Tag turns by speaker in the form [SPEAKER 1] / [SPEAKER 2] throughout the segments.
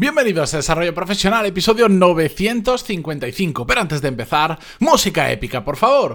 [SPEAKER 1] Bienvenidos a Desarrollo Profesional, episodio 955. Pero antes de empezar, música épica, por favor.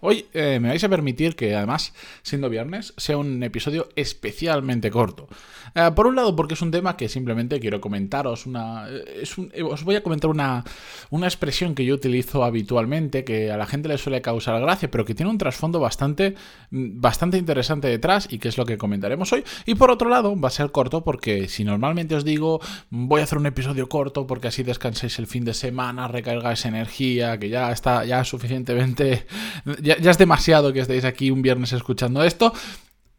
[SPEAKER 1] Hoy eh, me vais a permitir que, además, siendo viernes, sea un episodio especialmente corto. Eh, por un lado, porque es un tema que simplemente quiero comentaros. Una, eh, os voy a comentar una, una expresión que yo utilizo habitualmente, que a la gente le suele causar gracia, pero que tiene un trasfondo bastante, mm, bastante interesante detrás y que es lo que comentaremos hoy. Y por otro lado, va a ser corto porque si normalmente os digo voy a hacer un episodio corto porque así descanséis el fin de semana, recargáis energía, que ya está ya suficientemente ya, es demasiado que estéis aquí un viernes escuchando esto.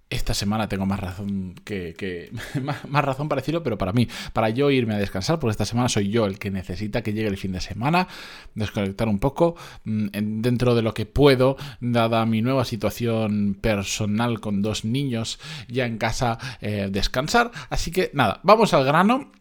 [SPEAKER 1] Esta semana tengo más razón que, más, razón para decirlo, pero para mí, para yo irme a descansar, porque esta semana soy yo el que necesita que llegue el fin de semana, desconectar un poco mm, dentro de lo que puedo, dada mi nueva situación personal con dos niños ya en casa, eh, descansar. Así que nada, vamos al grano.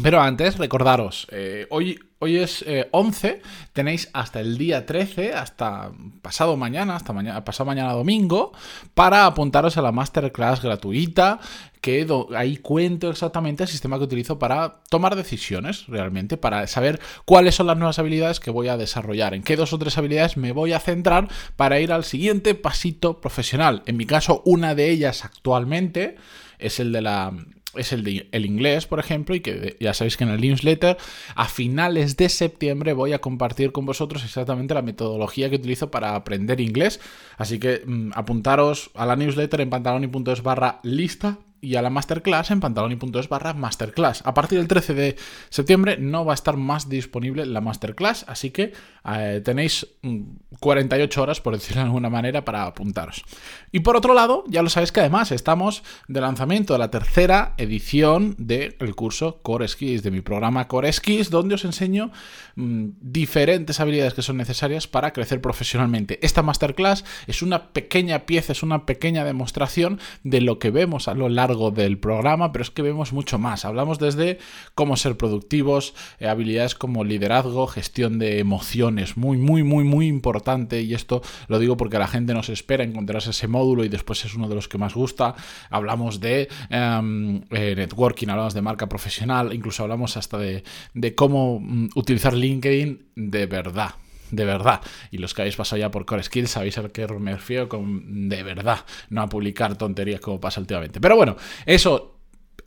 [SPEAKER 1] Pero antes, recordaros, eh, hoy, hoy es 11, eh, tenéis hasta el día 13, hasta pasado mañana, hasta mañana, pasado mañana domingo, para apuntaros a la masterclass gratuita, que ahí cuento exactamente el sistema que utilizo para tomar decisiones, realmente, para saber cuáles son las nuevas habilidades que voy a desarrollar, en qué dos o tres habilidades me voy a centrar para ir al siguiente pasito profesional. En mi caso, una de ellas actualmente es el de la es el de el inglés, por ejemplo, y que ya sabéis que en el newsletter a finales de septiembre voy a compartir con vosotros exactamente la metodología que utilizo para aprender inglés. Así que mm, apuntaros a la newsletter en pantaloni.es barra lista y a la masterclass en pantaloni.es barra masterclass. A partir del 13 de septiembre no va a estar más disponible la masterclass, así que eh, tenéis 48 mm, horas, por decirlo de alguna manera, para apuntaros. Y por otro lado, ya lo sabéis que además estamos de lanzamiento de la tercera edición del curso Core Skills, de mi programa Core Skills, donde os enseño mm, diferentes habilidades que son necesarias para crecer profesionalmente. Esta masterclass es una pequeña pieza, es una pequeña demostración de lo que vemos a lo largo del programa, pero es que vemos mucho más. Hablamos desde cómo ser productivos, eh, habilidades como liderazgo, gestión de emociones, muy, muy, muy, muy importante. Y esto lo digo porque la gente nos espera encontrarse ese módulo y después es uno de los que más gusta. Hablamos de em, eh, networking, hablamos de marca profesional, incluso hablamos hasta de, de cómo mm, utilizar LinkedIn de verdad de verdad. Y los que habéis pasado ya por Core Skills sabéis a qué me refiero con de verdad, no a publicar tonterías como pasa últimamente. Pero bueno, eso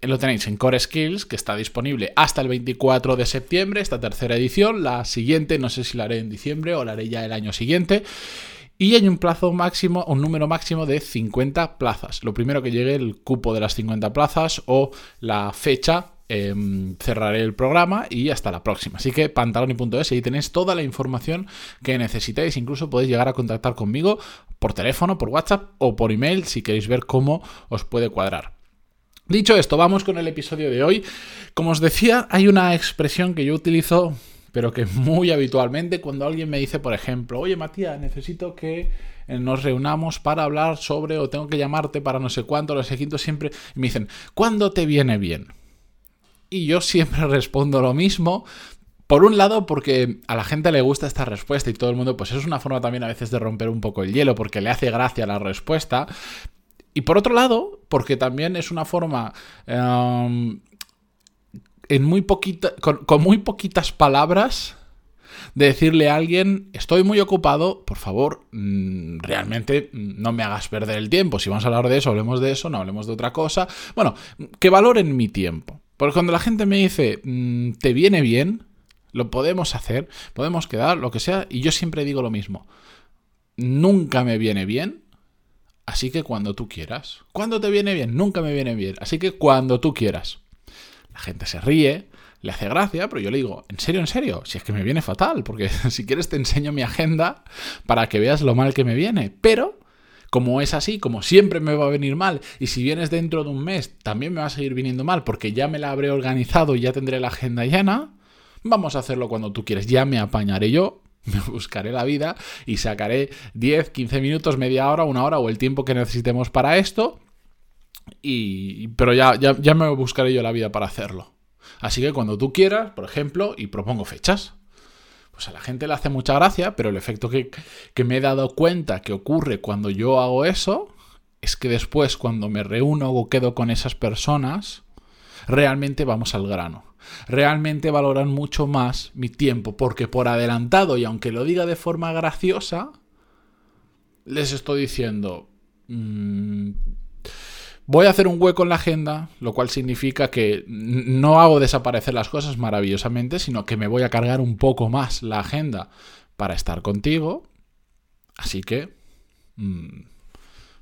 [SPEAKER 1] lo tenéis en Core Skills, que está disponible hasta el 24 de septiembre, esta tercera edición. La siguiente, no sé si la haré en diciembre o la haré ya el año siguiente. Y hay un plazo máximo, un número máximo de 50 plazas. Lo primero que llegue el cupo de las 50 plazas o la fecha Em, cerraré el programa y hasta la próxima. Así que pantaloni.es, ahí tenéis toda la información que necesitéis. Incluso podéis llegar a contactar conmigo por teléfono, por WhatsApp o por email si queréis ver cómo os puede cuadrar. Dicho esto, vamos con el episodio de hoy. Como os decía, hay una expresión que yo utilizo, pero que muy habitualmente, cuando alguien me dice, por ejemplo, oye Matías, necesito que eh, nos reunamos para hablar sobre, o tengo que llamarte para no sé cuánto, lo sé siempre, y me dicen, ¿cuándo te viene bien? Y yo siempre respondo lo mismo. Por un lado, porque a la gente le gusta esta respuesta y todo el mundo, pues es una forma también a veces de romper un poco el hielo, porque le hace gracia la respuesta. Y por otro lado, porque también es una forma em, en muy poquita, con, muy poquitas palabras de decirle a alguien, estoy muy ocupado, por favor, mm, realmente no me hagas perder el tiempo. Si vamos a hablar de eso, hablemos de eso, no hablemos de otra cosa. Bueno, que valoren mi tiempo. Porque cuando la gente me dice, mm, ¿te viene bien? Lo podemos hacer, podemos quedar, lo que sea, y yo siempre digo lo mismo. Nunca me viene bien, así que cuando tú quieras. ¿Cuándo te viene bien? Nunca me viene bien, así que cuando tú quieras. La gente se ríe, le hace gracia, pero yo le digo, ¿en serio, en serio? Si es que me viene fatal, porque si quieres te enseño mi agenda para que veas lo mal que me viene. Pero como es así, como siempre me va a venir mal, y si vienes dentro de un mes también me va a seguir viniendo mal porque ya me la habré organizado y ya tendré la agenda llena, vamos a hacerlo cuando tú quieres, ya me apañaré yo me buscaré la vida y sacaré 10, 15 minutos, media hora, una hora o el tiempo que necesitemos para esto. Y, pero ya, ya, ya me buscaré yo la vida para hacerlo. Así que cuando tú quieras, por ejemplo, y propongo fechas, pues a la gente le hace mucha gracia, pero el efecto que, que, me he dado cuenta que ocurre cuando yo hago eso es que después cuando me reúno o quedo con esas personas, realmente vamos al grano. Realmente valoran mucho más mi tiempo, porque por adelantado, y aunque lo diga de forma graciosa, les estoy diciendo, mmm, Voy a hacer un hueco en la agenda, lo cual significa que no hago desaparecer las cosas maravillosamente, sino que me voy a cargar un poco más la agenda para estar contigo. Así que mmm,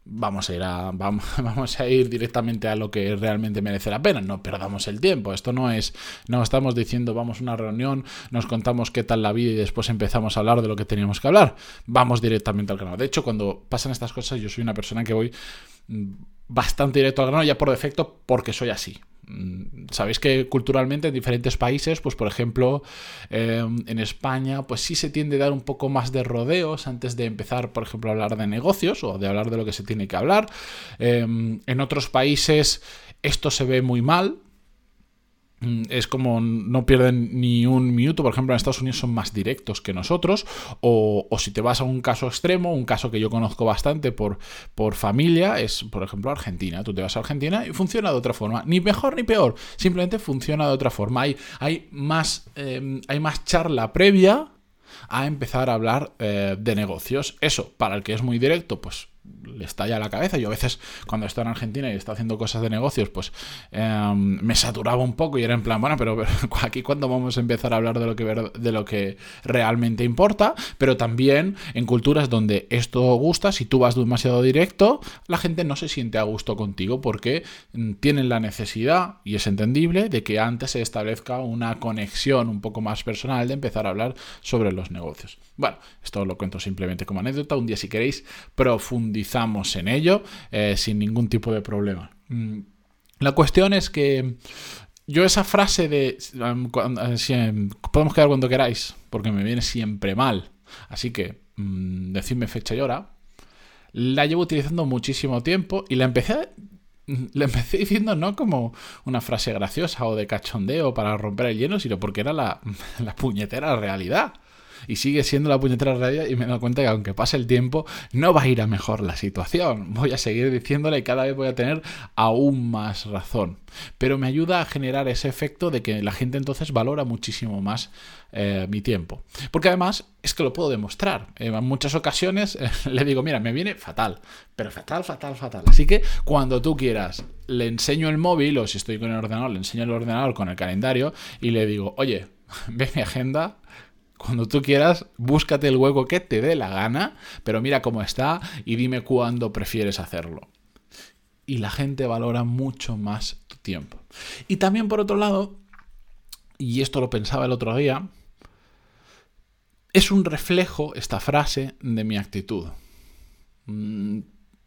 [SPEAKER 1] vamos a ir a vamos, a ir directamente a lo que realmente merece la pena. No perdamos el tiempo. Esto no es, no estamos diciendo vamos a una reunión, nos contamos qué tal la vida y después empezamos a hablar de lo que teníamos que hablar. Vamos directamente al grano. De hecho, cuando pasan estas cosas, yo soy una persona que voy bastante directo al grano ya por defecto porque soy así. Mm, sabéis que culturalmente en diferentes países, pues por ejemplo em, en España, pues sí se tiende a dar un poco más de rodeos antes de empezar, por ejemplo, a hablar de negocios o de hablar de lo que se tiene que hablar. Em, en otros países esto se ve muy mal, es como no pierden ni un minuto. Por ejemplo, en Estados Unidos son más directos que nosotros. O, si te vas a un caso extremo, un caso que yo conozco bastante por, por familia, es por ejemplo Argentina. Tú te vas a Argentina y funciona de otra forma. Ni mejor ni peor. Simplemente funciona de otra forma. Hay, hay, más, em, hay más charla previa a empezar a hablar eh, de negocios. Eso, para el que es muy directo, pues le estalla la cabeza. Yo a veces, cuando estoy en Argentina y está haciendo cosas de negocios, pues em, me saturaba un poco y era en plan, bueno, pero, aquí cuando vamos a empezar a hablar de lo, que, de lo que realmente importa, pero también en culturas donde esto gusta, si tú vas demasiado directo, la gente no se siente a gusto contigo porque mm, tienen la necesidad, y es entendible, de que antes se establezca una conexión un poco más personal de empezar a hablar sobre los negocios. Bueno, esto lo cuento simplemente como anécdota. Un día, si queréis, profundizamos en ello eh, sin ningún tipo de problema. Mm, la cuestión es que yo esa frase de um, um, podemos quedar cuando queráis, porque me viene siempre mal. Así que mm, decidme fecha y hora. La llevo utilizando muchísimo tiempo y la empecé la empecé diciendo no como una frase graciosa o de cachondeo para romper el hielo, sino porque era la, la puñetera realidad y sigue siendo la puñetera realidad y me he cuenta que aunque pase el tiempo no va a ir a mejor la situación. Voy a seguir diciéndole y cada vez voy a tener aún más razón. Pero me ayuda a generar ese efecto de que la gente entonces valora muchísimo más eh, mi tiempo. Porque además es que lo puedo demostrar. en muchas ocasiones eh, le digo, mira, me viene fatal, pero fatal, fatal, fatal. Así que cuando tú quieras, le enseño el móvil o si estoy con el ordenador, le enseño el ordenador con el calendario y le digo, oye, ve mi agenda, cuando tú quieras, búscate el hueco que te dé la gana, pero mira cómo está y dime cuándo prefieres hacerlo. Y la gente valora mucho más tu tiempo. Y también por otro lado, y esto lo pensaba el otro día, es un reflejo esta frase de mi actitud. Mm,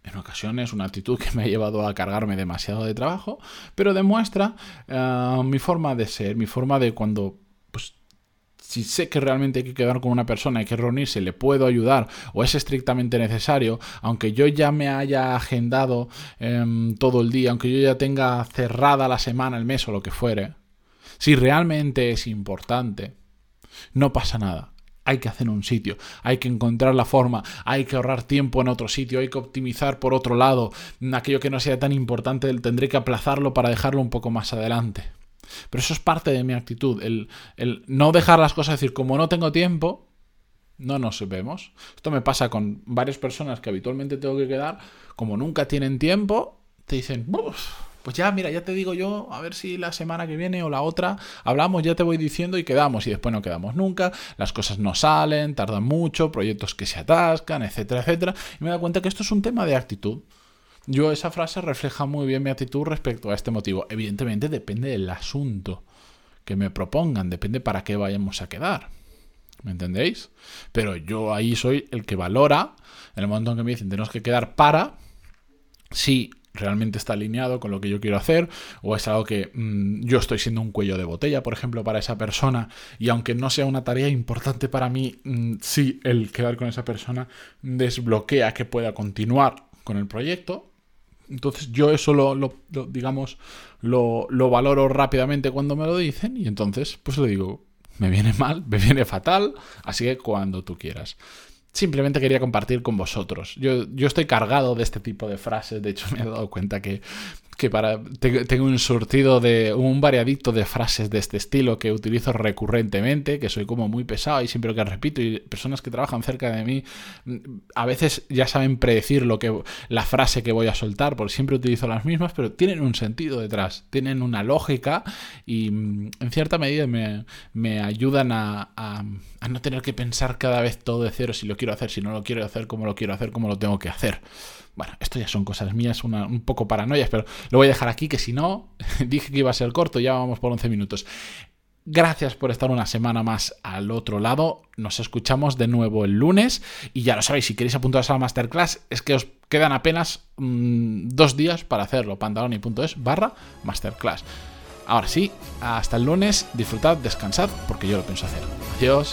[SPEAKER 1] en ocasiones una actitud que me ha llevado a cargarme demasiado de trabajo, pero demuestra eh, mi forma de ser, mi forma de cuando pues, si sé que realmente hay que quedar con una persona, hay que reunirse, le puedo ayudar o es estrictamente necesario, aunque yo ya me haya agendado em, todo el día, aunque yo ya tenga cerrada la semana, el mes o lo que fuere, si realmente es importante, no pasa nada. Hay que hacer un sitio, hay que encontrar la forma, hay que ahorrar tiempo en otro sitio, hay que optimizar por otro lado. Aquello que no sea tan importante tendré que aplazarlo para dejarlo un poco más adelante. Pero eso es parte de mi actitud, el, no dejar las cosas, decir, como no tengo tiempo, no nos vemos. Esto me pasa con varias personas que habitualmente tengo que quedar, como nunca tienen tiempo, te dicen, pues ya, mira, ya te digo yo, a ver si la semana que viene o la otra hablamos, ya te voy diciendo y quedamos, y después no quedamos nunca, las cosas no salen, tardan mucho, proyectos que se atascan, etcétera, etcétera. Y me da cuenta que esto es un tema de actitud. Yo esa frase refleja muy bien mi actitud respecto a este motivo. Evidentemente depende del asunto que me propongan, depende para qué vayamos a quedar. ¿Me entendéis? Pero yo ahí soy el que valora, en el momento en que me dicen tenemos que quedar para, si realmente está alineado con lo que yo quiero hacer o es algo que mm, yo estoy siendo un cuello de botella, por ejemplo, para esa persona y aunque no sea una tarea importante para mí, mm, sí el quedar con esa persona desbloquea que pueda continuar con el proyecto. Entonces yo eso lo, digamos, lo, lo valoro rápidamente cuando me lo dicen y entonces pues le digo, me viene mal, me viene fatal, así que cuando tú quieras simplemente quería compartir con vosotros. Yo, yo, estoy cargado de este tipo de frases, de hecho me he dado cuenta que que para tengo un surtido de un variadito de frases de este estilo que utilizo recurrentemente, que soy como muy pesado y siempre lo que repito y personas que trabajan cerca de mí mm, a veces ya saben predecir lo que la frase que voy a soltar, porque siempre utilizo las mismas, pero tienen un sentido detrás, tienen una lógica y mm, en cierta medida me, me ayudan a, a, a no tener que pensar cada vez todo de cero si lo quiero hacer, si no lo quiero hacer, cómo lo quiero hacer, cómo lo tengo que hacer. Bueno, esto ya son cosas mías, un poco paranoias, pero lo voy a dejar aquí, que si no, dije que iba a ser corto, ya vamos por 11 minutos. Gracias por estar una semana más al otro lado. Nos escuchamos de nuevo el lunes. Y ya lo sabéis, si queréis apuntaros a la masterclass, es que os quedan apenas mm, dos días para hacerlo. pantaloni.es barra masterclass. Ahora sí, hasta el lunes. Disfrutad, descansad, porque yo lo pienso hacer. Adiós.